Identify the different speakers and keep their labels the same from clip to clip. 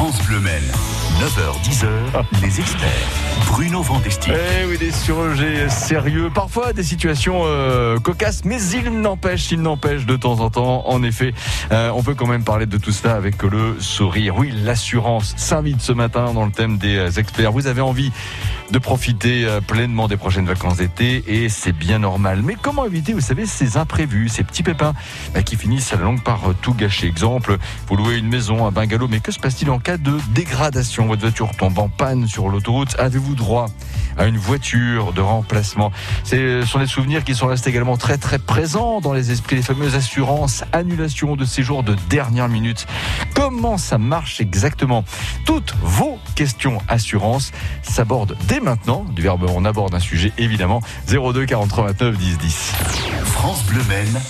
Speaker 1: France Bleu Maine. 9h, 10h, les experts. Bruno Vandesti.
Speaker 2: Eh oui, des surgés sérieux, parfois des situations euh, cocasses, mais il n'empêche, il n'empêche de temps en temps, en effet, euh, on peut quand même parler de tout cela avec le sourire. Oui, l'assurance s'invite ce matin dans le thème des euh, experts. Vous avez envie de profiter pleinement des prochaines vacances d'été et c'est bien normal. Mais comment éviter, vous savez, ces imprévus, ces petits pépins bah, qui finissent à la longue par tout gâcher? Exemple, vous louez une maison, un bungalow, mais que se passe-t-il en cas de dégradation? Votre voiture tombe en panne sur l'autoroute. Avez-vous droit à une voiture de remplacement? Ce sont des souvenirs qui sont restés également très très présents dans les esprits, les fameuses assurances, annulation de séjour de dernière minute. Comment ça marche exactement? Toutes vos questions assurance s'abordent dès maintenant. Du verbe on aborde un sujet évidemment. 02 43 29 10 10.
Speaker 1: France Bleu Maine,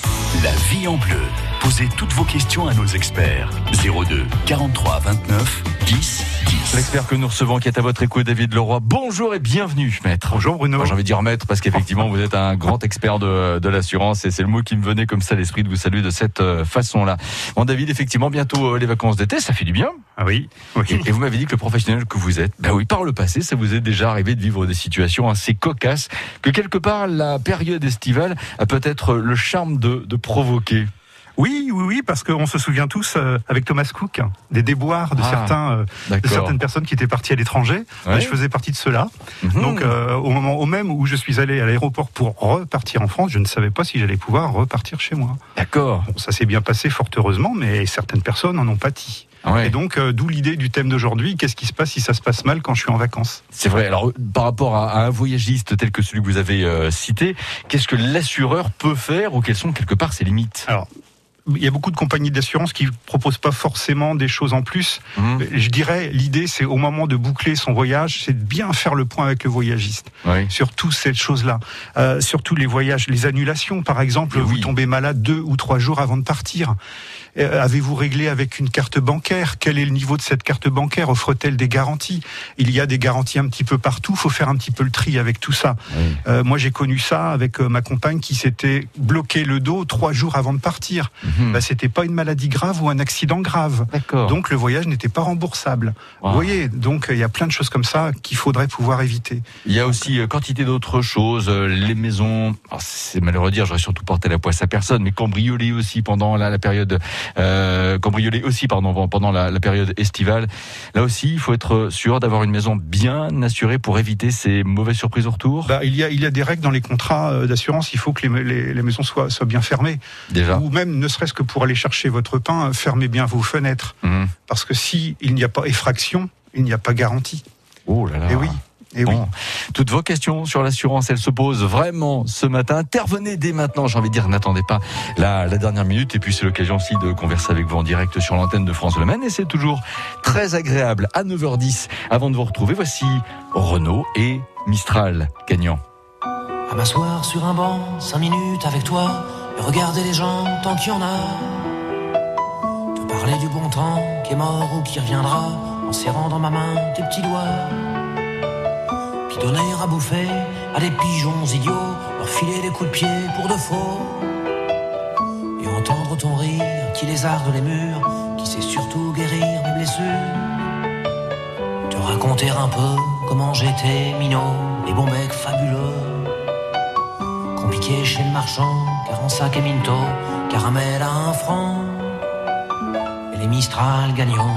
Speaker 1: la vie en bleu. Posez toutes vos questions à nos experts. 02 43 29 10 10.
Speaker 2: L'expert que nous recevons qui est à votre écoute, David Leroy. Bonjour et bienvenue, maître.
Speaker 3: Bonjour Bruno.
Speaker 2: J'ai envie de dire maître parce qu'effectivement vous êtes un grand expert de, de l'assurance et c'est le mot qui me venait comme ça à l'esprit de vous saluer de cette euh, façon-là. Bon David, effectivement bientôt euh, les vacances d'été, ça fait du bien.
Speaker 3: Ah oui, oui.
Speaker 2: Et, et vous m'avez dit que le professionnel que vous êtes, ben oui, par le passé, ça vous est déjà arrivé de vivre des situations assez cocasses que quelque part la période estivale a peut-être le charme de, de provoquer.
Speaker 3: Oui, oui, oui, parce qu'on se souvient tous euh, avec Thomas Cook des déboires de
Speaker 2: Ah,
Speaker 3: certains, euh, de certaines personnes qui étaient parties à l'étranger.
Speaker 2: Ouais.
Speaker 3: Je faisais partie de ceux-là.
Speaker 2: Mhm.
Speaker 3: Donc, euh, au moment au même où je suis allé à l'aéroport pour repartir en France, je ne savais pas si j'allais pouvoir repartir chez moi.
Speaker 2: D'accord.
Speaker 3: Bon, ça s'est bien passé fort heureusement, mais certaines personnes en ont pâti.
Speaker 2: Ouais.
Speaker 3: Et donc, euh, d'où l'idée du thème d'aujourd'hui qu'est-ce qui se passe si ça se passe mal quand je suis en vacances?
Speaker 2: C'est vrai. Alors, par rapport à, à un voyagiste tel que celui que vous avez euh, cité, qu'est-ce que l'assureur peut faire ou quelles sont quelque part ses limites?
Speaker 3: Alors, il y a beaucoup de compagnies d'assurance qui proposent pas forcément des choses en plus.
Speaker 2: Mhm.
Speaker 3: Je dirais, l'idée, c'est au moment de boucler son voyage, c'est de bien faire le point avec le voyagiste
Speaker 2: Oui.
Speaker 3: sur toutes ces choses-là. Euh, surtout les voyages, les annulations, par exemple,
Speaker 2: Et
Speaker 3: vous tombez malade deux ou trois jours avant de partir. Euh, Avez-vous réglé avec une carte bancaire? Quel est le niveau de cette carte bancaire? Offre-t-elle des garanties? Il y a des garanties un petit peu partout. faut faire un petit peu le tri avec tout ça.
Speaker 2: Oui.
Speaker 3: Euh, moi, j'ai connu ça avec euh, ma compagne qui s'était bloqué le dos trois jours avant de partir. Bah, c'était pas une maladie grave ou un accident grave. Donc le voyage n'était pas remboursable.
Speaker 2: Wow.
Speaker 3: Vous voyez, donc il y a plein de choses comme ça qu'il faudrait pouvoir éviter.
Speaker 2: Il y a aussi euh, quantité d'autres choses, euh, les maisons. alors, C'est malheureux de dire, j'aurais surtout porté la poisse à personne, mais cambriolé aussi pendant la, la période, euh, cambriolé aussi pardon pendant la, la période estivale. Là aussi, il faut être sûr d'avoir une maison bien assurée pour éviter ces mauvaises surprises au retour.
Speaker 3: Bah, il, y a, il y a des règles dans les contrats euh, d'assurance. Il faut que les, les- les maisons soient, soient bien fermées.
Speaker 2: Déjà.
Speaker 3: Ou même, ne serait-ce que pour aller chercher votre pain, fermez bien vos fenêtres.
Speaker 2: Mhm.
Speaker 3: Parce que si il n'y a pas effraction, il n'y a pas garantie.
Speaker 2: Oh là là.
Speaker 3: Et oui. Et oui.
Speaker 2: Bon, toutes vos questions sur l'assurance, elles se posent vraiment ce matin. Intervenez dès maintenant, j'ai envie de dire, n'attendez pas la, la dernière minute. Et puis c'est l'occasion aussi de converser avec vous en direct sur l'antenne de France Le Maine. Et c'est toujours très agréable à 9h10. Avant de vous retrouver, voici Renault et Mistral gagnant.
Speaker 4: À m'asseoir sur un banc, cinq minutes avec toi, et regarder les gens tant qu'il y en a. Te parler du bon temps qui est mort ou qui reviendra, en serrant dans ma main tes petits doigts. Puis donner à bouffer à des pigeons idiots, leur filer des coups de pied pour de faux. Et entendre ton rire qui lézarde les murs, qui sait surtout guérir mes blessures. Te raconter un peu comment j'étais minot, les bons becs fabuleux. Compliqué chez le marchand, car en sac et minto, caramel à un franc, et les Mistral gagnants.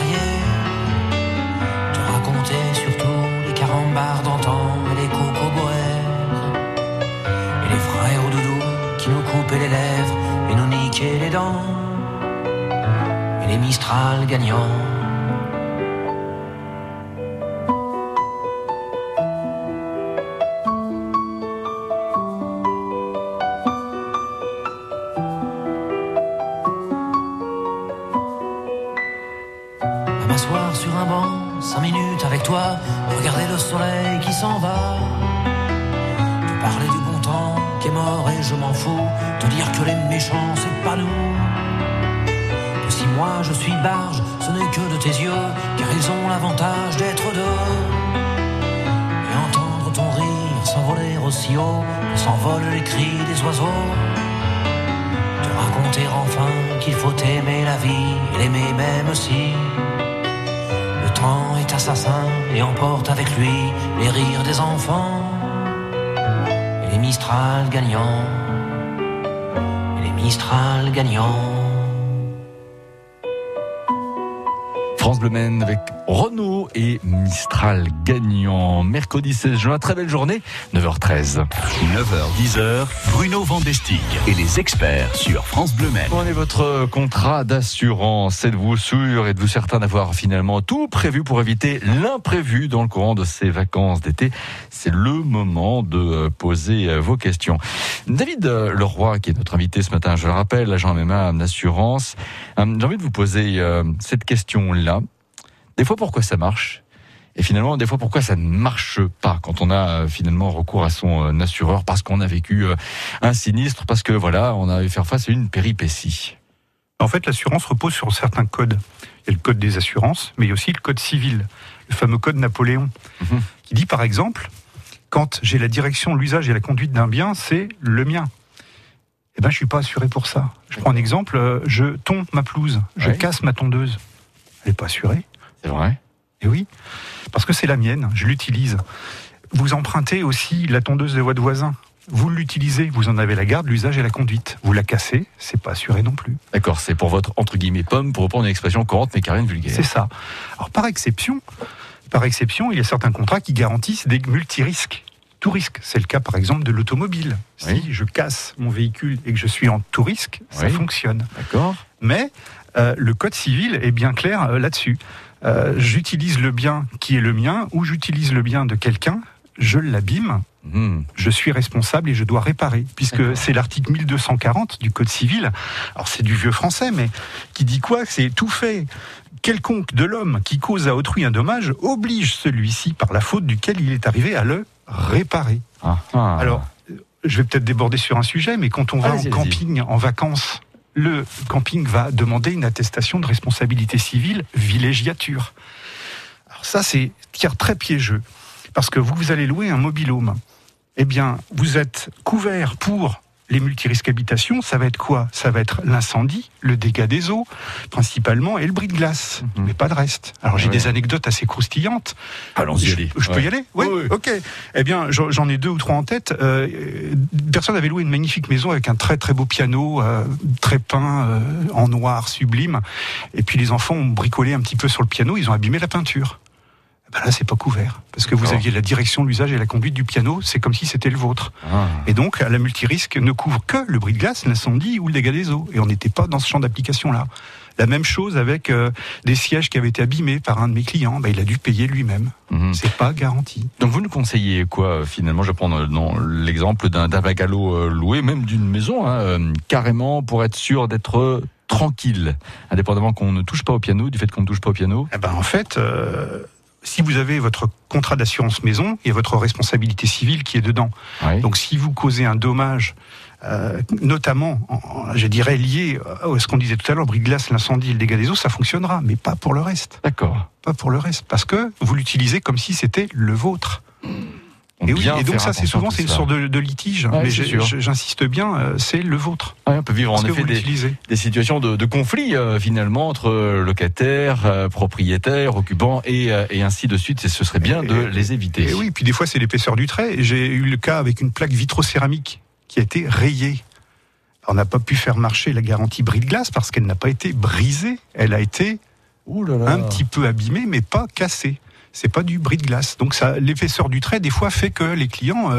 Speaker 4: Et les Mistral gagnants. Mistral gagnants, les Mistral gagnants.
Speaker 2: France Bleu avec Et Mistral gagnant. Mercredi 16 juin, très belle journée, 9h13.
Speaker 1: 9h-10h, Bruno Vandestick et les experts sur France Bleu Maine.
Speaker 2: On est votre contrat d'assurance? Êtes-vous sûr, êtes-vous certain d'avoir finalement tout prévu pour éviter l'imprévu dans le courant de ces vacances d'été? C'est le moment de euh, poser euh, vos questions. David euh, Leroy, qui est notre invité ce matin, je le rappelle, agent MMA d'assurance, j'ai envie de vous poser cette question-là. Des fois, pourquoi ça marche et finalement, des fois, pourquoi ça ne marche pas quand on a finalement recours à son assureur parce qu'on a vécu un sinistre, parce que voilà, on a eu faire face à une péripétie?
Speaker 3: En fait, l'assurance repose sur certains codes. Il y a le code des assurances, mais il y a aussi le code civil, le fameux code Napoléon,
Speaker 2: Mhm.
Speaker 3: qui dit par exemple, quand j'ai la direction, l'usage et la conduite d'un bien, c'est le mien. Eh ben, je suis pas assuré pour ça. Je prends un exemple, euh, je tonds ma pelouse, je
Speaker 2: Ouais.
Speaker 3: casse ma tondeuse. Elle n'est pas assurée.
Speaker 2: C'est vrai
Speaker 3: Et oui, parce que c'est la mienne, je l'utilise. Vous empruntez aussi la tondeuse de votre voisin. Vous l'utilisez, vous en avez la garde, l'usage et la conduite. Vous la cassez, c'est pas assuré non plus.
Speaker 2: D'accord, c'est pour votre entre guillemets pomme, pour reprendre une expression courante mais carrément vulgaire.
Speaker 3: C'est ça. Alors par exception, par exception, il y a certains contrats qui garantissent des multirisques. Tout risque. C'est le cas par exemple de l'automobile.
Speaker 2: Oui.
Speaker 3: Si je casse mon véhicule et que je suis en tout risque, ça fonctionne.
Speaker 2: D'accord
Speaker 3: Mais euh, le code civil est bien clair euh, là-dessus. Euh, j'utilise le bien qui est le mien ou j'utilise le bien de quelqu'un, je l'abîme,
Speaker 2: Mhm.
Speaker 3: je suis responsable et je dois réparer, puisque c'est l'article 1240 du Code civil. Alors c'est du vieux français, mais qui dit quoi? C'est tout fait. Quelconque de l'homme qui cause à autrui un dommage oblige celui-ci par la faute duquel il est arrivé à le réparer.
Speaker 2: Ah, ah.
Speaker 3: Alors, euh, je vais peut-être déborder sur un sujet, mais quand on va en camping, en vacances, le camping va demander une attestation de responsabilité civile villégiature. Alors ça, c'est très piégeux, parce que vous, vous allez louer un mobilhome. Eh bien, vous êtes couvert pour les multirisques habitations, ça va être quoi? Ça va être l'incendie, le dégât des eaux, principalement, et le bris de glace,
Speaker 2: Mhm.
Speaker 3: mais pas de reste. Alors j'ai
Speaker 2: Ouais.
Speaker 3: des anecdotes assez croustillantes.
Speaker 2: allons-y,
Speaker 3: Je,
Speaker 2: allez.
Speaker 3: je peux
Speaker 2: Ouais.
Speaker 3: y aller? Oui,
Speaker 2: Oui, oui.
Speaker 3: ok. Eh bien, j'en j'en ai deux ou trois en tête. Euh, une personne avait loué une magnifique maison avec un très très beau piano, euh, très peint, euh, en noir, sublime. Et puis les enfants ont bricolé un petit peu sur le piano, ils ont abîmé la peinture. Eh ben là, c'est pas couvert. Parce que vous aviez la direction, l'usage et la conduite du piano, c'est comme si c'était le vôtre.
Speaker 2: Ah.
Speaker 3: Et donc, la multirisque ne couvre que le bris de glace, l'incendie ou le dégât des eaux. Et on n'était pas dans ce champ d'application-là. La même chose avec euh, des sièges qui avaient été abîmés par un de mes clients. Ben, il a dû payer lui-même.
Speaker 2: Mhm.
Speaker 3: C'est pas garanti.
Speaker 2: Donc vous nous conseillez quoi euh, finalement? Je vais prendre euh, l'exemple d'un euh, loué, même d'une maison, hein, carrément pour être sûr d'être tranquille, indépendamment qu'on ne touche pas au piano, du fait qu'on ne touche pas au piano.
Speaker 3: Eh ben, en fait, euh, si vous avez votre contrat d'assurance maison, il y a votre responsabilité civile qui est dedans. Donc, si vous causez un dommage, euh, notamment, en- en- je dirais, lié à ce qu'on disait tout à l'heure, bris de glace, l'incendie et le dégât des eaux, ça fonctionnera, mais pas pour le reste.
Speaker 2: D'accord.
Speaker 3: Pas pour le reste, parce que vous l'utilisez comme si c'était le vôtre. Et, oui,
Speaker 2: Bien
Speaker 3: et donc ça, c'est souvent c'est une sorte de, de litige.
Speaker 2: Ouais,
Speaker 3: mais j'insiste bien, euh, c'est le vôtre.
Speaker 2: Ouais, on peut vivre en effet
Speaker 3: vous
Speaker 2: des,
Speaker 3: l'utilisez.
Speaker 2: des situations de, de conflit euh, finalement entre euh, locataires, euh, propriétaires, occupants et, euh, et ainsi de suite. Et ce serait bien de
Speaker 3: Et-
Speaker 2: les éviter.
Speaker 3: Et oui, puis des fois c'est l'épaisseur du trait. J'ai eu le cas avec une plaque vitrocéramique qui a été rayée. On n'a pas pu faire marcher la garantie bris de glace parce qu'elle n'a pas été brisée. Elle a été
Speaker 2: Ouh là là.
Speaker 3: un petit peu abîmée, mais pas cassée. C'est pas du bris de glace. Donc ça, l'épaisseur du trait des fois fait que les clients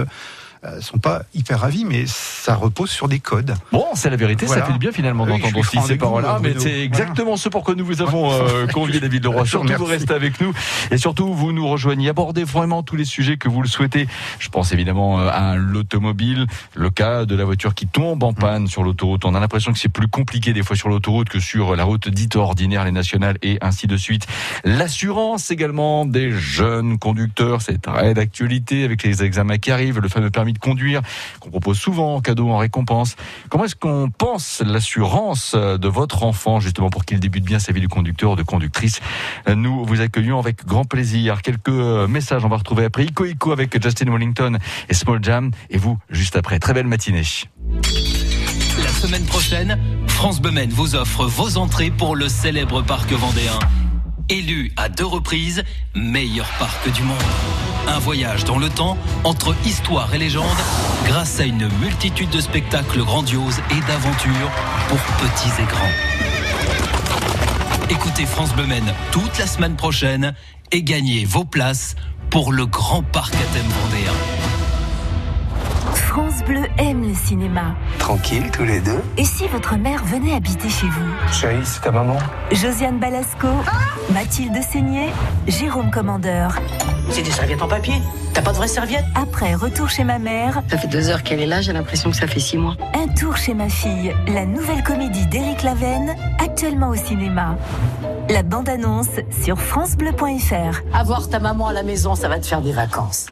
Speaker 3: euh, euh, sont pas hyper ravis, mais ça repose sur des codes.
Speaker 2: Bon, c'est la vérité,
Speaker 3: Voilà.
Speaker 2: ça fait du bien finalement
Speaker 3: Oui,
Speaker 2: d'entendre aussi ces paroles-là,
Speaker 3: hein,
Speaker 2: mais c'est exactement ce pourquoi nous vous avons euh, convié David Leroy. Surtout, vous
Speaker 3: Merci.
Speaker 2: restez avec nous et surtout, vous nous rejoignez, abordez vraiment tous les sujets que vous le souhaitez. Je pense évidemment euh, à l'automobile, le cas de la voiture qui tombe en panne sur l'autoroute. On a l'impression que c'est plus compliqué des fois sur l'autoroute que sur la route dite ordinaire, les nationales et ainsi de suite. L'assurance également des jeunes conducteurs, c'est très d'actualité avec les examens qui arrivent, le fameux permis de conduire qu'on propose souvent en cadeau, en récompense. Comment est-ce qu'on pense l'assurance de votre enfant, justement, pour qu'il débute bien sa vie de conducteur ou de conductrice? Nous vous accueillons avec grand plaisir. Quelques euh, messages, on va retrouver après Ico Ico avec Justin Wellington et Small Jam. Et vous, juste après. Très belle matinée.
Speaker 5: La semaine prochaine, France Bemen vous offre vos entrées pour le célèbre parc vendéen. Élu à deux reprises meilleur parc du monde. Un voyage dans le temps entre histoire et légende grâce à une multitude de spectacles grandioses et d'aventures pour petits et grands. Écoutez France Bemen toute la semaine prochaine et gagnez vos places pour le grand parc à thème vendéen.
Speaker 6: France Bleu aime le cinéma.
Speaker 7: Tranquille tous les deux.
Speaker 6: Et si votre mère venait habiter chez vous
Speaker 7: Chérie, c'est ta maman
Speaker 6: Josiane Balasco, Mathilde Seigné, Jérôme Commandeur.
Speaker 8: C'est des serviettes en papier. T'as pas de vraies serviettes
Speaker 6: Après Retour chez ma mère,
Speaker 9: Ça fait deux heures qu'elle est là, j'ai l'impression que ça fait six mois.
Speaker 6: Un tour chez ma fille, la nouvelle comédie d'Éric Lavenne, actuellement au cinéma. La bande-annonce sur francebleu.fr.
Speaker 8: Avoir ta maman à la maison, ça va te faire des vacances.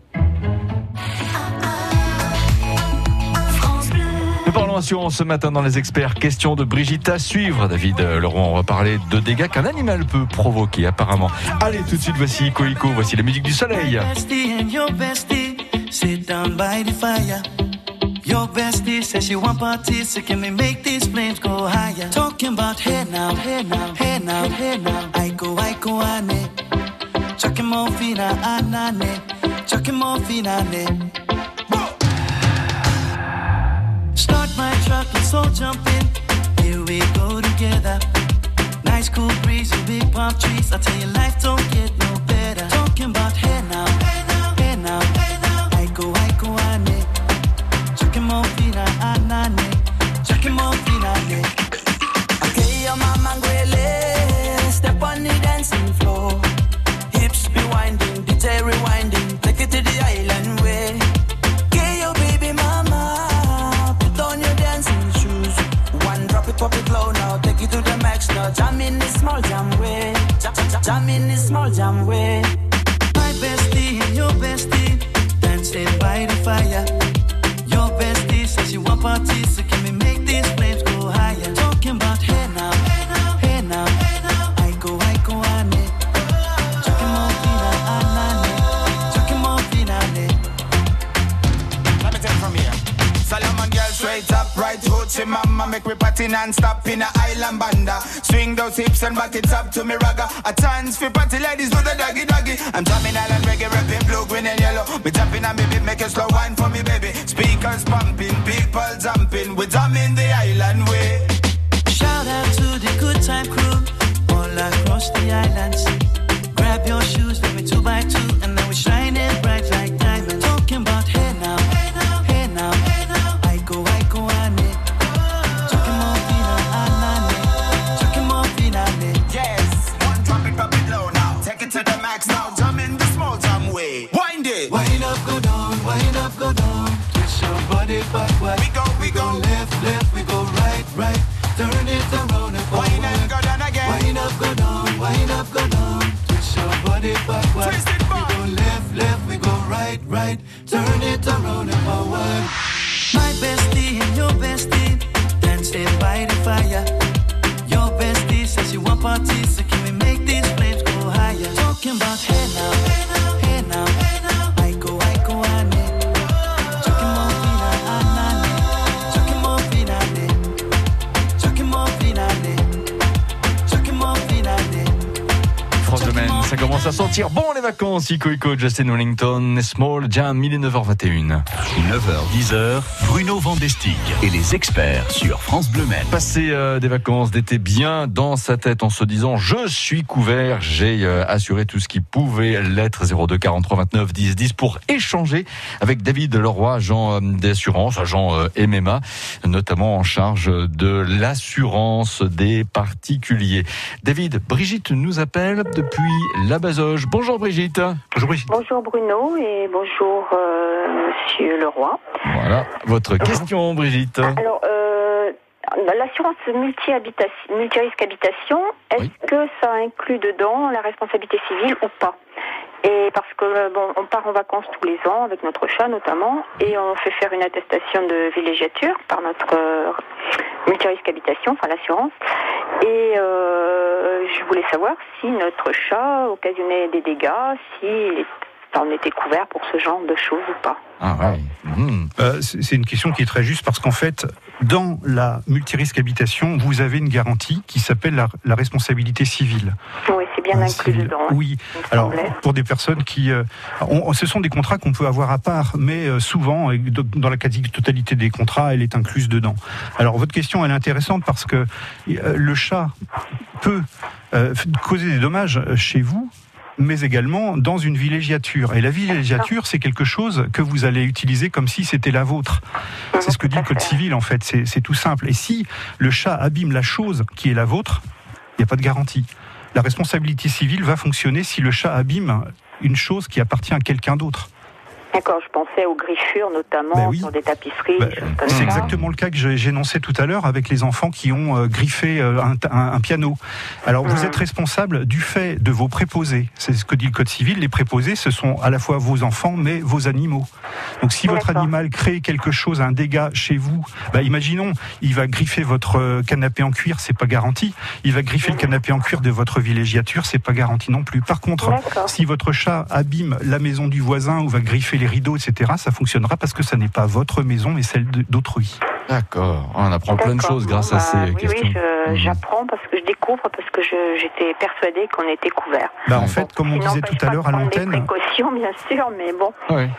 Speaker 2: Nous parlons assurance ce matin dans les experts. Question de Brigitte à suivre. David euh, Laurent, on va parler de dégâts qu'un animal peut provoquer apparemment. Allez, tout de suite, voici Ico Ico, voici la musique du soleil.
Speaker 10: your bestie says she want parties, so can we make these flames go higher? Talking about hey now, hey now, hey now, hey now. I go, I go, ane. Chucking more fina, anane. Chucking more fina, ne. My truck, let's all jump in. Here we go together. Nice cool breeze and big palm trees. I tell you, life don't get no better. Talking about hey
Speaker 2: Ico Ico, Justin Wellington, Small Jam, il est 9h21.
Speaker 1: 9h, 10h, Bruno Vandestick et les experts sur France Bleu Maine.
Speaker 2: Passer euh, des vacances d'été bien dans sa tête en se disant je suis couvert, j'ai euh, assuré tout ce qui pouvait l'être 02 43 29 10 10 pour échanger avec David Leroy, agent euh, d'assurance, agent MMA, notamment en charge de l'assurance des particuliers. David, Brigitte nous appelle depuis la Bazoge. Bonjour Brigitte.
Speaker 3: Bonjour Brigitte.
Speaker 11: Bonjour Bruno et bonjour euh, Monsieur Leroy.
Speaker 2: Voilà, votre question Brigitte.
Speaker 11: Alors, euh, l'assurance multi-habitation- multi-risque habitation, est-ce que ça inclut dedans la responsabilité civile ou pas? Et parce que euh, bon, on part en vacances tous les ans avec notre chat notamment, et on fait faire une attestation de villégiature par notre euh, multirisque habitation, enfin l'assurance. Et euh, je voulais savoir si notre chat occasionnait des dégâts, si enfin, on était couvert pour ce genre de choses ou pas.
Speaker 2: Ah ouais. Mhm.
Speaker 3: Euh, c'est une question qui est très juste parce qu'en fait, dans la multirisque habitation, vous avez une garantie qui s'appelle la, la responsabilité civile.
Speaker 11: Oui, c'est bien
Speaker 3: Euh,
Speaker 11: inclus dedans.
Speaker 3: Oui. Alors, pour des personnes qui, euh, on- ce sont des contrats qu'on peut avoir à part, mais euh, souvent, dans la quasi-totalité des contrats, elle est incluse dedans. Alors, votre question, elle est intéressante parce que euh, le chat peut causer des dommages chez vous mais également dans une villégiature. Et la villégiature, c'est quelque chose que vous allez utiliser comme si c'était la vôtre. C'est ce que dit le Code civil, en fait. C'est tout simple. Et si le chat abîme la chose qui est la vôtre, il n'y a pas de garantie. La responsabilité civile va fonctionner si le chat abîme une chose qui appartient à quelqu'un d'autre.
Speaker 11: D'accord, je pensais aux griffures notamment
Speaker 3: Ben oui.
Speaker 11: sur des tapisseries. Comme
Speaker 3: C'est exactement le cas que j'énonçais tout à l'heure avec les enfants qui ont euh, griffé euh, un, un- un piano. Alors vous
Speaker 11: Mhm.
Speaker 3: êtes responsable du fait de vos préposés. C'est ce que dit le Code civil. Les préposés, ce sont à la fois vos enfants, mais vos animaux. Donc si votre animal crée quelque chose, un dégât chez vous, bah, imaginons, il va griffer votre euh, canapé en cuir, c'est pas garanti. Il va griffer le canapé en cuir de votre villégiature, c'est pas garanti non plus. Par contre, si votre chat abîme la maison du voisin ou va griffer les rideaux, etc., ça fonctionnera parce que ça n'est pas votre maison, mais celle d'autrui.
Speaker 2: D'accord, on apprend plein de choses grâce
Speaker 11: Bon,
Speaker 2: à
Speaker 11: bah,
Speaker 2: ces
Speaker 11: oui,
Speaker 2: questions.
Speaker 11: Oui, je-
Speaker 2: Mhm.
Speaker 11: j'apprends parce que je découvre, parce que je- j'étais persuadée qu'on était couvert.
Speaker 3: Bah, en fait, comme on disait
Speaker 11: n'empêche
Speaker 3: tout à l'heure à
Speaker 11: prendre des
Speaker 3: l'antenne,
Speaker 11: précautions, bien sûr, mais bon.
Speaker 2: Ouais.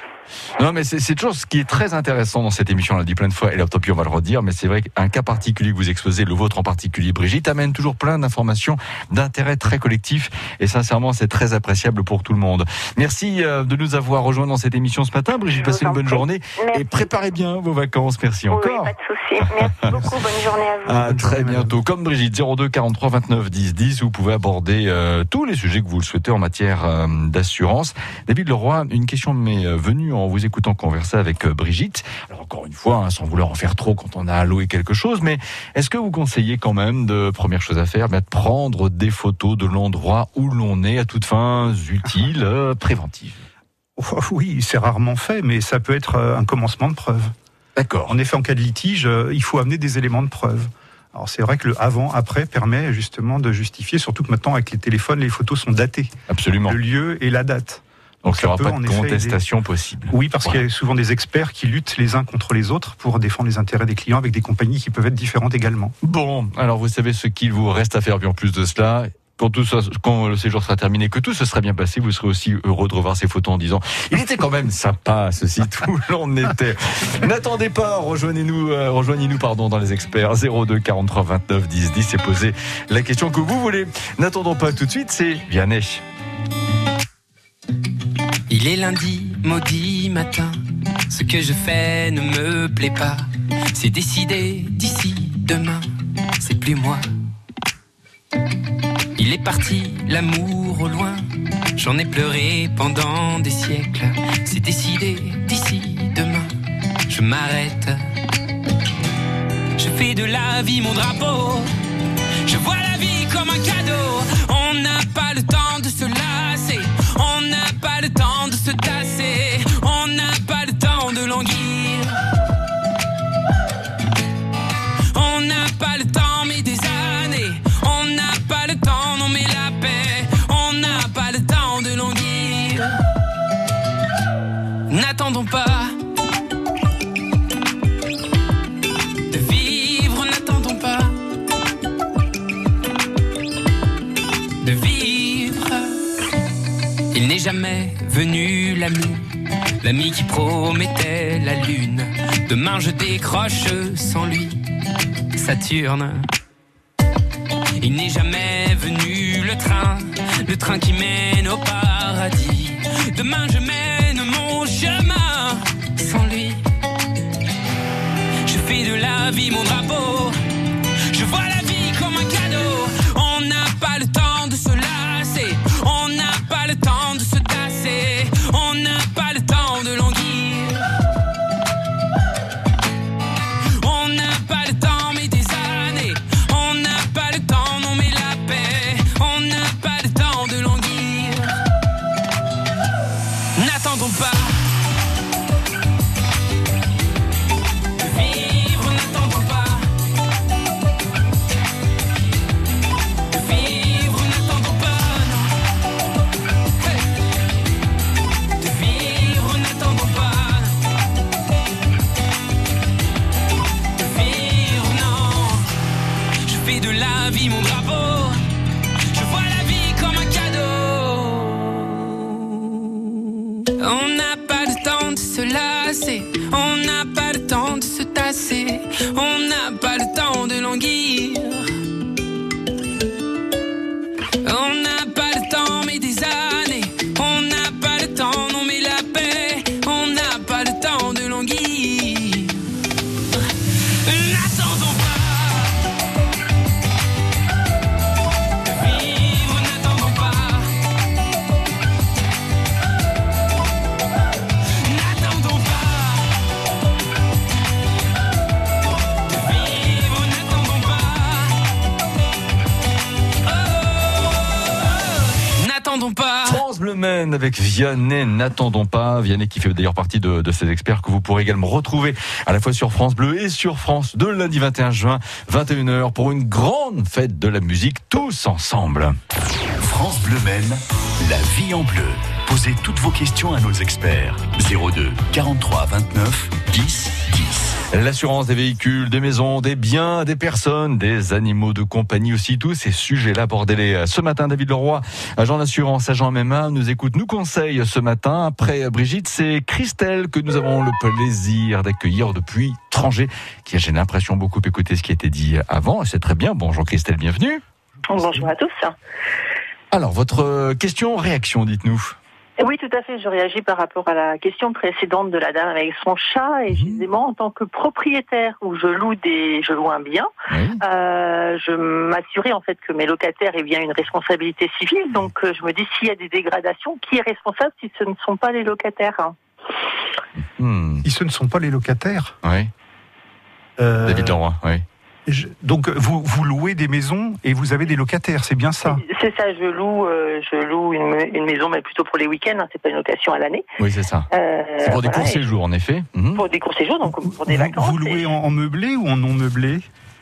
Speaker 2: Non, mais c'est toujours ce qui est très intéressant dans cette émission. On l'a dit plein de fois, et là, tant pis, on va le redire. Mais c'est vrai qu'un cas particulier que vous exposez, le vôtre en particulier, Brigitte, amène toujours plein d'informations d'intérêt très collectif. Et sincèrement, c'est très appréciable pour tout le monde. Merci euh, de nous avoir rejoints dans cette émission ce matin. Brigitte,
Speaker 11: Je vous
Speaker 2: passez une bonne
Speaker 11: prie.
Speaker 2: journée.
Speaker 11: Merci.
Speaker 2: Et préparez bien vos vacances. Merci
Speaker 11: Oui,
Speaker 2: encore.
Speaker 11: pas de souci. Merci beaucoup. Bonne journée à vous.
Speaker 2: À très bientôt. Comme Brigitte, 02 43 29 10 10, vous pouvez aborder euh, tous les sujets que vous le souhaitez en matière euh, d'assurance. David Leroy, une question m'est euh, venue en vous écoutant converser avec euh, Brigitte. Alors encore une fois, hein, sans vouloir en faire trop quand on a alloué quelque chose, mais est-ce que vous conseillez quand même de première chose à faire, bah, de prendre des photos de l'endroit où l'on est à toutes fins utiles, euh, préventives?
Speaker 3: Oh, oui, c'est rarement fait, mais ça peut être euh, un commencement de preuve.
Speaker 2: D'accord.
Speaker 3: En effet, en cas de litige, euh, il faut amener des éléments de preuve. Alors c'est vrai que le avant-après permet justement de justifier, surtout que maintenant avec les téléphones, les photos sont datées,
Speaker 2: Absolument.
Speaker 3: le lieu et la date.
Speaker 2: Donc il n'y aura pas
Speaker 3: peut, en
Speaker 2: de
Speaker 3: effet,
Speaker 2: contestation possible.
Speaker 3: Oui, parce
Speaker 2: Voilà.
Speaker 3: qu'il y a souvent des experts qui luttent les uns contre les autres pour défendre les intérêts des clients avec des compagnies qui peuvent être différentes également.
Speaker 2: Bon, alors vous savez ce qu'il vous reste à faire, puis en plus de cela, quand, tout ça, quand le séjour sera terminé, que tout se sera bien passé, vous serez aussi heureux de revoir ces photos en disant il était quand même sympa ce site où l'on était. N'attendez pas, rejoignez-nous, euh, rejoignez-nous pardon dans les experts 02 43 29 10 10 et posez la question que vous voulez. N'attendons pas tout de suite, c'est Vianney.
Speaker 12: Il est lundi, maudit matin. Ce que je fais ne me plaît pas. C'est décidé d'ici demain. C'est plus moi. Il est parti, l'amour au loin. J'en ai pleuré pendant des siècles. C'est décidé d'ici demain. Je m'arrête. Je fais de la vie mon drapeau. Je vois la vie comme un cadeau. On n'a pas le temps de se lasser. On n'a pas le temps de se tasser. On n'a pas le temps de languir. On n'a pas le temps, l'ami, qui promettait la lune. Demain je décroche sans lui, Saturne. Il n'est jamais venu le train, le train qui mène N'attendons pas.
Speaker 2: Avec Vianney, n'attendons pas. Vianney qui fait d'ailleurs partie de, ces experts que vous pourrez également retrouver à la fois sur France Bleu et sur France de lundi 21 juin, 21h pour une grande fête de la musique tous ensemble.
Speaker 1: France Bleu Maine, la vie en bleu. Posez toutes vos questions à nos experts. 02 43 29 10 10.
Speaker 2: L'assurance des véhicules, des maisons, des biens, des personnes, des animaux de compagnie aussi, tous ces sujets-là abordés ce matin. David Leroy, agent d'assurance, agent MMA, nous écoute, nous conseille ce matin. Après Brigitte, c'est Christelle que nous avons le plaisir d'accueillir depuis Tranger, qui a, j'ai l'impression, beaucoup écouté ce qui a été dit avant. C'est très bien. Bonjour Christelle, bienvenue.
Speaker 13: Bonjour à tous.
Speaker 2: Alors, votre question, réaction, dites-nous.
Speaker 13: Oui, tout à fait. Je réagis par rapport à la question précédente de la dame avec son chat. Et justement, en tant que propriétaire où je loue des, je loue un bien, euh, je m'assurais en fait que mes locataires aient bien une responsabilité civile. Donc, euh, je me dis s'il y a des dégradations, qui est responsable si ce ne sont pas les locataires hein
Speaker 3: Si ce ne sont pas les locataires.
Speaker 2: Oui.
Speaker 3: Euh,
Speaker 2: David Leroy, oui.
Speaker 3: Je- donc vous, vous louez des maisons et vous avez des locataires, c'est bien ça?
Speaker 13: C'est ça. Je loue, euh, je loue une, une maison, mais plutôt pour les week-ends. Hein, c'est pas une location à l'année.
Speaker 2: Oui, c'est ça.
Speaker 13: Euh,
Speaker 2: C'est pour des
Speaker 13: voilà,
Speaker 2: courts séjours, en effet. Mhm.
Speaker 13: Pour des courts séjours, donc pour des
Speaker 3: vous,
Speaker 13: vacances.
Speaker 3: vous louez en, en meublé ou en non meublé?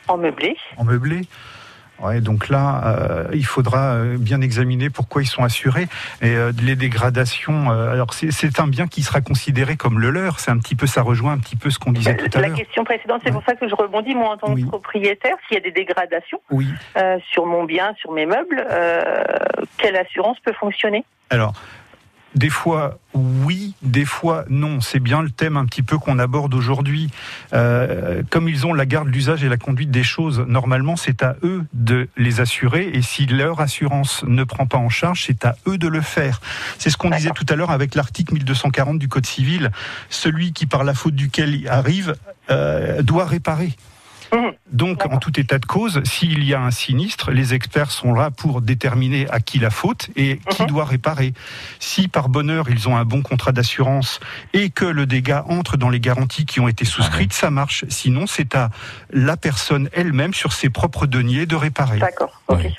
Speaker 13: En meublé.
Speaker 3: En meublé Ouais, donc là, euh, il faudra euh, bien examiner pourquoi ils sont assurés. Et euh, les dégradations, euh, alors c'est- un bien qui sera considéré comme le leur. C'est un petit peu, ça rejoint un petit peu ce qu'on disait tout à
Speaker 13: La
Speaker 3: l'heure.
Speaker 13: question précédente, c'est pour ça que je rebondis, moi, en tant que propriétaire, s'il y a des dégradations
Speaker 3: Oui.
Speaker 13: sur mon bien, sur mes meubles, quelle assurance peut fonctionner?
Speaker 3: Alors, des fois oui, des fois non. C'est bien le thème un petit peu qu'on aborde aujourd'hui. Euh, comme ils ont la garde, l'usage et la conduite des choses, normalement c'est à eux de les assurer. Et si leur assurance ne prend pas en charge, c'est à eux de le faire. C'est ce qu'on disait tout à l'heure avec l'article 1240 du Code civil. Celui qui par la faute duquel il arrive euh, doit réparer. Donc, en tout état de cause, s'il y a un sinistre, les experts sont là pour déterminer à qui la faute et qui doit réparer. Si par bonheur ils ont un bon contrat d'assurance et que le dégât entre dans les garanties qui ont été souscrites, ça marche. Sinon, c'est à la personne elle-même sur ses propres deniers de réparer.
Speaker 13: D'accord.
Speaker 3: Oui,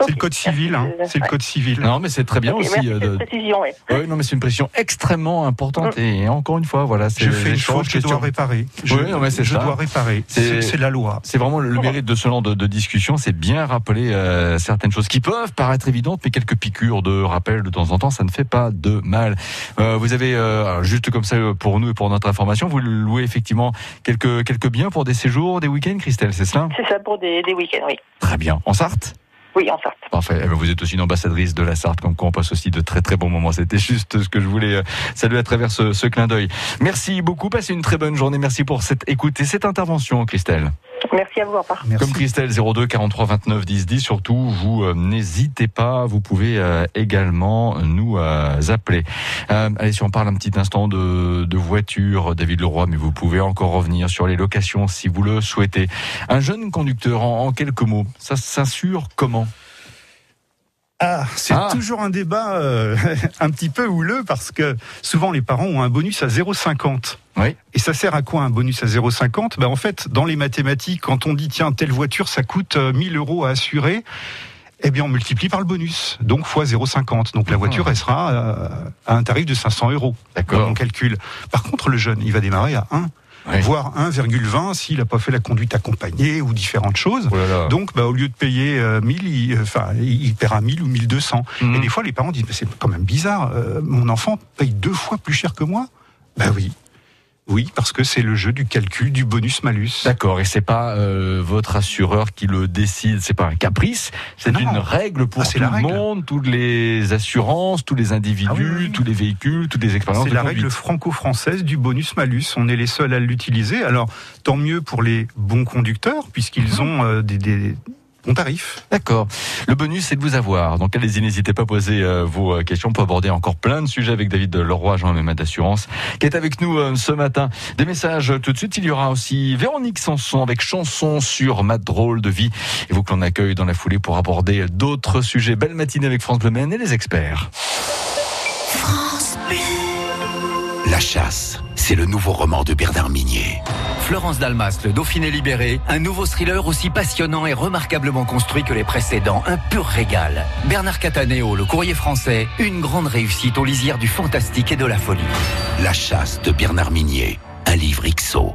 Speaker 3: c'est le code civil. hein, c'est le code civil.
Speaker 2: Non, mais c'est très bien aussi.
Speaker 13: merci
Speaker 2: euh,
Speaker 13: de cette
Speaker 2: de-
Speaker 13: précision, ouais.
Speaker 2: Oui, non, mais c'est une précision extrêmement importante. Et encore une fois, voilà, c'est
Speaker 3: Je fais une
Speaker 2: l'échange,
Speaker 3: faute, je dois réparer. Je-
Speaker 2: oui, non, mais c'est
Speaker 3: je
Speaker 2: ça.
Speaker 3: dois réparer. C'est c'est la loi.
Speaker 2: C'est vraiment le mérite de ce genre de, de discussion, c'est bien rappeler euh, certaines choses qui peuvent paraître évidentes, mais quelques piqûres de rappel de temps en temps, ça ne fait pas de mal. Euh, vous avez, euh, juste comme ça pour nous et pour notre information, vous louez effectivement quelques quelques biens pour des séjours, des week-ends, Christelle, c'est cela?
Speaker 13: C'est ça pour des, des week-ends, oui.
Speaker 2: Très bien. En Sarthe?
Speaker 13: Oui, en Sarthe.
Speaker 2: Parfait. Eh ben, vous êtes aussi une ambassadrice de la Sarthe, comme quoi on passe aussi de très très bons moments. C'était juste ce que je voulais euh, saluer à travers ce, ce clin d'œil. Merci beaucoup. Passez une très bonne journée. Merci pour cette écoute et cette intervention, Christelle.
Speaker 13: Merci à vous, au revoir.
Speaker 2: Comme Christelle 02 43 29 10 10. Surtout, vous euh, n'hésitez pas. Vous pouvez euh, également nous euh, appeler. Euh, allez, si on parle un petit instant de, de voiture, David Leroy, mais vous pouvez encore revenir sur les locations si vous le souhaitez. Un jeune conducteur, en, en quelques mots, ça s'assure comment?
Speaker 3: Ah, c'est
Speaker 2: Ah.
Speaker 3: toujours un débat euh, un petit peu houleux parce que souvent les parents ont un bonus à 0,50.
Speaker 2: Oui.
Speaker 3: Et ça sert à quoi un bonus à 0,50 ben En fait, dans les mathématiques, quand on dit tiens, telle voiture, ça coûte euh, 1000 euros à assurer, eh bien on multiplie par le bonus, donc fois 0,50. Donc la voiture, elle sera euh, à un tarif de 500 euros. D'accord. On calcule. Par contre, le jeune, il va démarrer à 1. Voire 1,20 s'il n'a pas fait la conduite accompagnée ou différentes choses. Donc, bah, au lieu de payer euh, 1000, il, euh, enfin, il paiera 1000 ou 1200. Et des fois, les parents disent, Mais c'est quand même bizarre, euh, mon enfant paye deux fois plus cher que moi. Bah oui. Oui, parce que c'est le jeu du calcul du bonus-malus.
Speaker 2: D'accord, et c'est pas euh, votre assureur qui le décide, c'est pas un caprice, c'est une règle pour
Speaker 3: Ah,
Speaker 2: tout le
Speaker 3: règle.
Speaker 2: monde, toutes les assurances, tous les individus, tous les véhicules, toutes les expériences.
Speaker 3: C'est
Speaker 2: de
Speaker 3: la
Speaker 2: conduite.
Speaker 3: règle franco-française du bonus-malus. On est les seuls à l'utiliser. Alors, tant mieux pour les bons conducteurs,
Speaker 2: Mhm.
Speaker 3: puisqu'ils ont euh, des, des bons tarifs.
Speaker 2: D'accord. Le bonus, c'est de vous avoir. Donc, allez-y, n'hésitez pas à poser euh, vos euh, questions. On peut aborder encore plein de sujets avec David Leroy, Jean Mémat d'Assurance, qui est avec nous euh, ce matin. Des messages tout de suite. Il y aura aussi Véronique Sanson avec chanson sur ma drôle de vie. Et vous que l'on accueille dans la foulée pour aborder d'autres sujets. Belle matinée avec France Bleu Maine et les experts.
Speaker 1: La chasse, c'est le nouveau roman de Bernard Minier.
Speaker 14: Florence Dalmas, le Dauphiné libéré, un nouveau thriller aussi passionnant et remarquablement construit que les précédents, un pur régal. Bernard Cataneo, le courrier français, une grande réussite aux lisières du fantastique et de la folie.
Speaker 1: La chasse de Bernard Minier, un livre XO.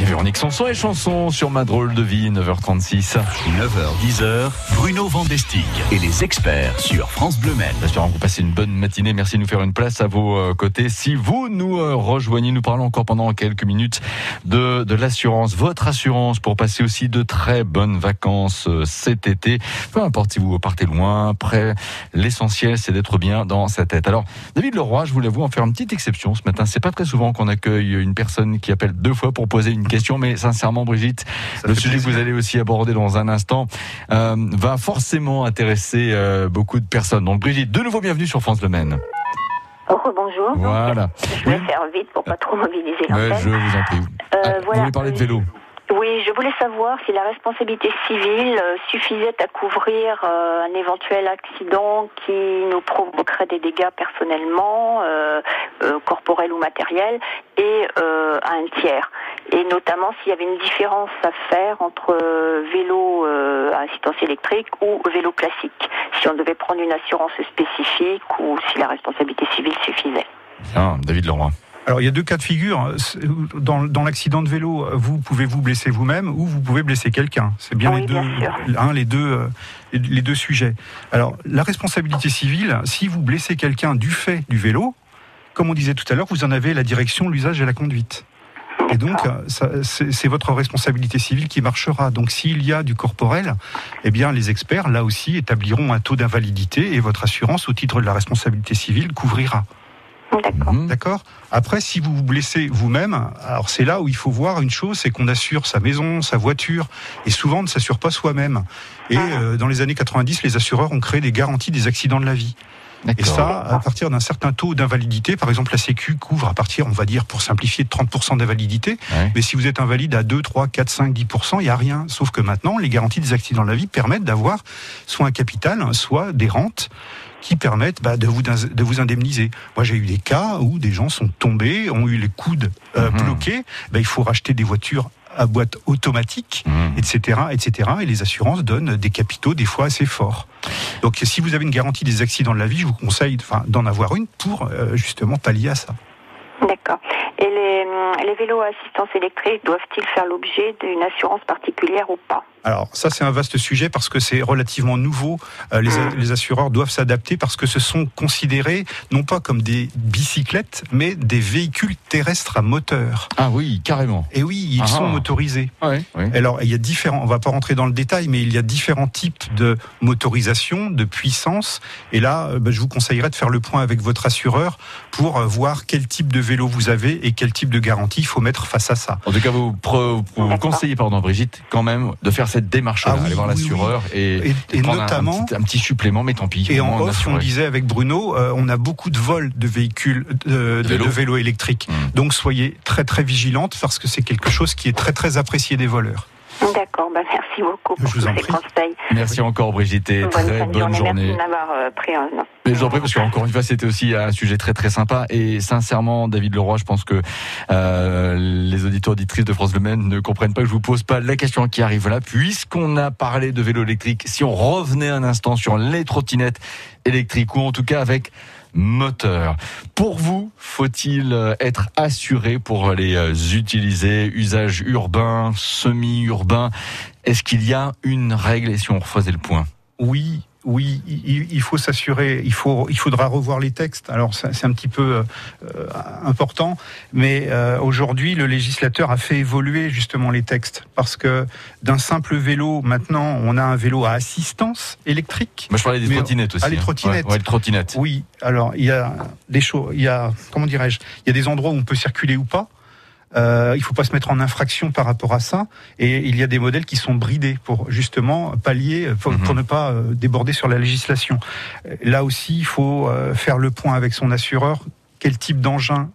Speaker 2: Yeah. Bien Véronique Sanson et chanson sur ma drôle de vie, 9h36.
Speaker 1: 9h, 10h, Bruno Vandestick et les experts sur France Bleu Maine.
Speaker 2: J'espère que vous passez une bonne matinée. Merci de nous faire une place à vos euh, côtés. Si vous nous euh, rejoignez, nous parlons encore pendant quelques minutes de, de l'assurance. Votre assurance pour passer aussi de très bonnes vacances euh, cet été. Peu importe si vous partez loin, après, l'essentiel c'est d'être bien dans sa tête. Alors, David Leroy, je voulais vous en faire une petite exception ce matin. C'est pas très souvent qu'on accueille une personne qui appelle deux fois pour poser une question, mais sincèrement, Brigitte, le sujet que vous allez aussi aborder dans un instant euh, va forcément intéresser euh, beaucoup de personnes. Donc, Brigitte, de nouveau bienvenue sur France Le Maine.
Speaker 11: Oh, bonjour.
Speaker 2: Voilà.
Speaker 11: Je vais faire vite pour pas trop mobiliser
Speaker 2: Ouais,
Speaker 11: l'antenne.
Speaker 2: je vous en prie.
Speaker 11: Euh,
Speaker 2: Ah, Vous
Speaker 11: voilà.
Speaker 2: voulez parler de vélo?
Speaker 11: Oui, je voulais savoir si la responsabilité civile euh, suffisait à couvrir euh, un éventuel accident qui nous provoquerait des dégâts personnellement, euh, corporels ou matériels, et à un tiers. Et notamment s'il y avait une différence à faire entre vélo à assistance électrique ou vélo classique. Si on devait prendre une assurance spécifique ou si la responsabilité civile suffisait.
Speaker 2: Ah, David Leroy.
Speaker 3: Alors il y a deux cas de figure. Dans, dans l'accident de vélo, vous pouvez vous blesser vous-même ou vous pouvez blesser quelqu'un. C'est bien
Speaker 11: Oui,
Speaker 3: les deux,
Speaker 11: bien
Speaker 3: hein, les deux, euh, les- deux sujets. Alors la responsabilité civile, si vous blessez quelqu'un du fait du vélo, comme on disait tout à l'heure, vous en avez la direction, l'usage et la conduite. Et donc, euh, c'est votre responsabilité civile qui marchera. Donc, s'il y a du corporel, eh bien, les experts, là aussi, établiront un taux d'invalidité et votre assurance, au titre de la responsabilité civile, couvrira. D'accord. Après, si vous vous blessez vous-même, alors c'est là où il faut voir une chose, c'est qu'on assure sa maison, sa voiture, et souvent on ne s'assure pas soi-même. Et euh, dans les années 90, les assureurs ont créé des garanties des accidents de la vie. Et ça, à partir d'un certain taux d'invalidité, par exemple la Sécu couvre à partir, on va dire pour simplifier, de 30% d'invalidité. Mais si vous êtes invalide à 2, 3, 4, 5, 10%, il n'y a rien. Sauf que maintenant, les garanties des accidents de la vie permettent d'avoir soit un capital, soit des rentes qui permettent bah, de, vous, de vous indemniser. Moi, j'ai eu des cas où des gens sont tombés, ont eu les coudes euh, bloqués. Bah, il faut racheter des voitures à boîte automatique, etc., etc. Et les assurances donnent des capitaux des fois assez forts. Donc, si vous avez une garantie des accidents de la vie, je vous conseille d'en avoir une pour euh, justement pallier à ça.
Speaker 11: Et les, hum, les vélos à assistance électrique doivent-ils faire l'objet d'une assurance particulière ou pas
Speaker 3: Alors ça c'est un vaste sujet parce que c'est relativement nouveau. Euh, les, les assureurs doivent s'adapter parce que ce sont considérés non pas comme des bicyclettes mais des véhicules terrestres à moteur.
Speaker 2: Ah oui, carrément.
Speaker 3: Et oui, ils
Speaker 2: Ah.
Speaker 3: sont motorisés.
Speaker 2: Ouais, ouais.
Speaker 3: Alors il y a différents, on va pas rentrer dans le détail, mais il y a différents types de motorisation, de puissance. Et là, euh, bah, je vous conseillerais de faire le point avec votre assureur pour euh, voir quel type de vélo vous avez et quel type de garantie il faut mettre face à ça.
Speaker 2: En tout cas, vous, conseillez, pardon, Brigitte, quand même, de faire cette démarche-là,
Speaker 3: Ah oui,
Speaker 2: aller voir
Speaker 3: oui,
Speaker 2: l'assureur et,
Speaker 3: Et- notamment-
Speaker 2: un, petit, un petit supplément, mais tant pis.
Speaker 3: Et en off, on disait avec Bruno, euh, on a beaucoup de vols de véhicules, de, de,
Speaker 2: Vélo.
Speaker 3: de vélos électriques. Donc soyez très très vigilantes parce que c'est quelque chose qui est très très apprécié des voleurs.
Speaker 11: D'accord, bah merci beaucoup pour
Speaker 3: Je vous
Speaker 11: tous
Speaker 3: en
Speaker 11: ces
Speaker 3: prie.
Speaker 11: conseils.
Speaker 2: Merci encore, Brigitte, et
Speaker 11: Bonne
Speaker 2: très
Speaker 11: fin de
Speaker 2: bonne journée.
Speaker 11: Merci de m'avoir euh, pris un.
Speaker 2: Mais je vous en prie, parce qu'encore une fois, c'était aussi un sujet très très sympa. Et sincèrement, David Leroy, je pense que euh, les auditeurs auditrices de France Le Maine ne comprennent pas que je vous pose pas la question qui arrive là, puisqu'on a parlé de vélo électrique. Si on revenait un instant sur les trottinettes électriques, ou en tout cas avec moteur. Pour vous, faut-il euh, être assuré pour les euh, utiliser, usage urbain, semi-urbain? Est-ce qu'il y a une règle? Et si on refaisait le point?
Speaker 3: Oui, oui, il, faut s'assurer, il, faut, il faudra revoir les textes. Alors c'est un petit peu euh, important, mais euh, aujourd'hui le législateur a fait évoluer justement les textes parce que d'un simple vélo, maintenant on a un vélo à assistance électrique.
Speaker 2: Moi, je parlais des
Speaker 3: Mais-
Speaker 2: trottinettes aussi.
Speaker 3: Ah, les
Speaker 2: hein.
Speaker 3: trottinettes.
Speaker 2: Ouais, ouais, les trottinettes.
Speaker 3: Oui, alors il y a des choses, il y a comment dirais-je, il y a des endroits où on peut circuler ou pas. Euh, il faut pas se mettre en infraction par rapport à ça. Et il y a des modèles qui sont bridés pour justement pallier, pour, pour ne pas euh, déborder sur la législation. Là aussi, il faut euh, faire le point avec son assureur. Quel type d'engin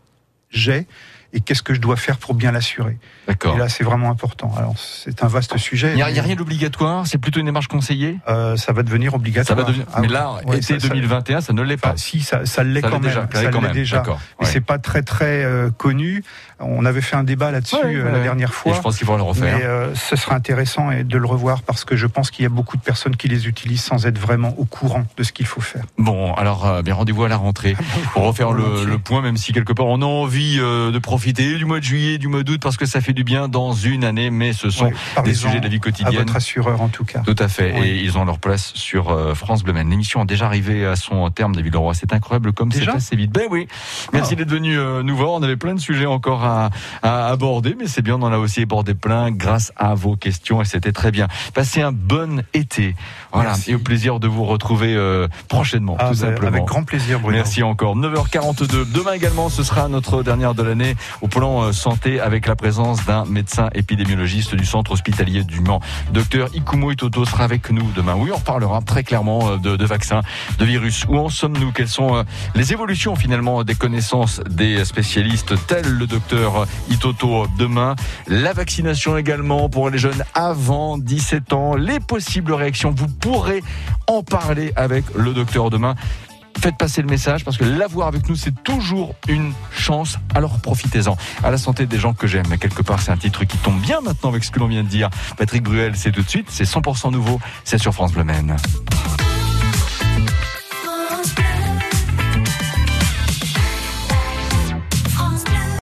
Speaker 3: j'ai et qu'est-ce que je dois faire pour bien l'assurer.
Speaker 2: D'accord.
Speaker 3: Et là, c'est vraiment important. Alors, c'est un vaste sujet.
Speaker 2: Il n'y a, rien d'obligatoire, c'est plutôt une démarche conseillée?
Speaker 3: Euh, ça va devenir
Speaker 2: Ça
Speaker 3: obligatoire.
Speaker 2: va devenir.
Speaker 3: Ah
Speaker 2: mais là,
Speaker 3: Ouais,
Speaker 2: été
Speaker 3: ça- ça-
Speaker 2: 2021, ça ne l'est pas.
Speaker 3: Enfin, si, ça, ça l'est
Speaker 2: Ça
Speaker 3: quand même.
Speaker 2: ça l'est
Speaker 3: ça
Speaker 2: quand
Speaker 3: l'est
Speaker 2: même,
Speaker 3: déjà.
Speaker 2: d'accord,
Speaker 3: Mais
Speaker 2: ouais.
Speaker 3: c'est pas très très euh, connu. On avait fait un débat là-dessus
Speaker 2: Ouais,
Speaker 3: euh, la dernière
Speaker 2: Et
Speaker 3: fois.
Speaker 2: je pense qu'il faut le refaire.
Speaker 3: Mais euh, ce sera intéressant de le revoir parce que je pense qu'il y a beaucoup de personnes qui les utilisent sans être vraiment au courant de ce qu'il faut faire.
Speaker 2: Bon, alors, bien rendez-vous à la rentrée pour refaire le, point, même si quelque part on a envie de profiter. Profiter du mois de juillet, du mois d'août, parce que ça fait du bien dans une année, mais ce sont des sujets de la vie
Speaker 3: À
Speaker 2: quotidienne.
Speaker 3: votre assureur, en tout cas.
Speaker 2: Tout à fait,
Speaker 3: Oui.
Speaker 2: et ils ont leur place sur euh, France Bleu. L'émission a déjà arrivé à son terme, David Leroy. C'est incroyable comme c'est passé vite. Ben oui, merci
Speaker 3: Ah.
Speaker 2: d'être venu euh, nous voir. On avait plein de sujets encore à, à aborder, mais c'est bien, on en a aussi abordé plein grâce à vos questions et c'était très bien. Passez un bon été. Voilà,
Speaker 3: Merci.
Speaker 2: et au plaisir de vous retrouver euh, prochainement,
Speaker 3: Ah,
Speaker 2: tout
Speaker 3: ben,
Speaker 2: simplement.
Speaker 3: avec grand plaisir, Bruno.
Speaker 2: Merci encore. 9h42. Demain également, ce sera notre dernière de l'année au plan euh, santé avec la présence d'un médecin épidémiologiste du centre hospitalier du Mans. Docteur Ikumo Itoto sera avec nous demain. Oui, on parlera très clairement euh, de, vaccins, de virus. Où en sommes-nous? Quelles sont euh, les évolutions finalement des connaissances des spécialistes tels le docteur Itoto demain? La vaccination également pour les jeunes avant 17 ans. Les possibles réactions, vous pourrez en parler avec le docteur demain. Faites passer le message parce que l'avoir avec nous, c'est toujours une chance. Alors profitez-en. À la santé des gens que j'aime. Quelque part, c'est un titre qui tombe bien maintenant avec ce que l'on vient de dire. Patrick Bruel, c'est tout de suite. C'est 100% nouveau. C'est sur France Bleu.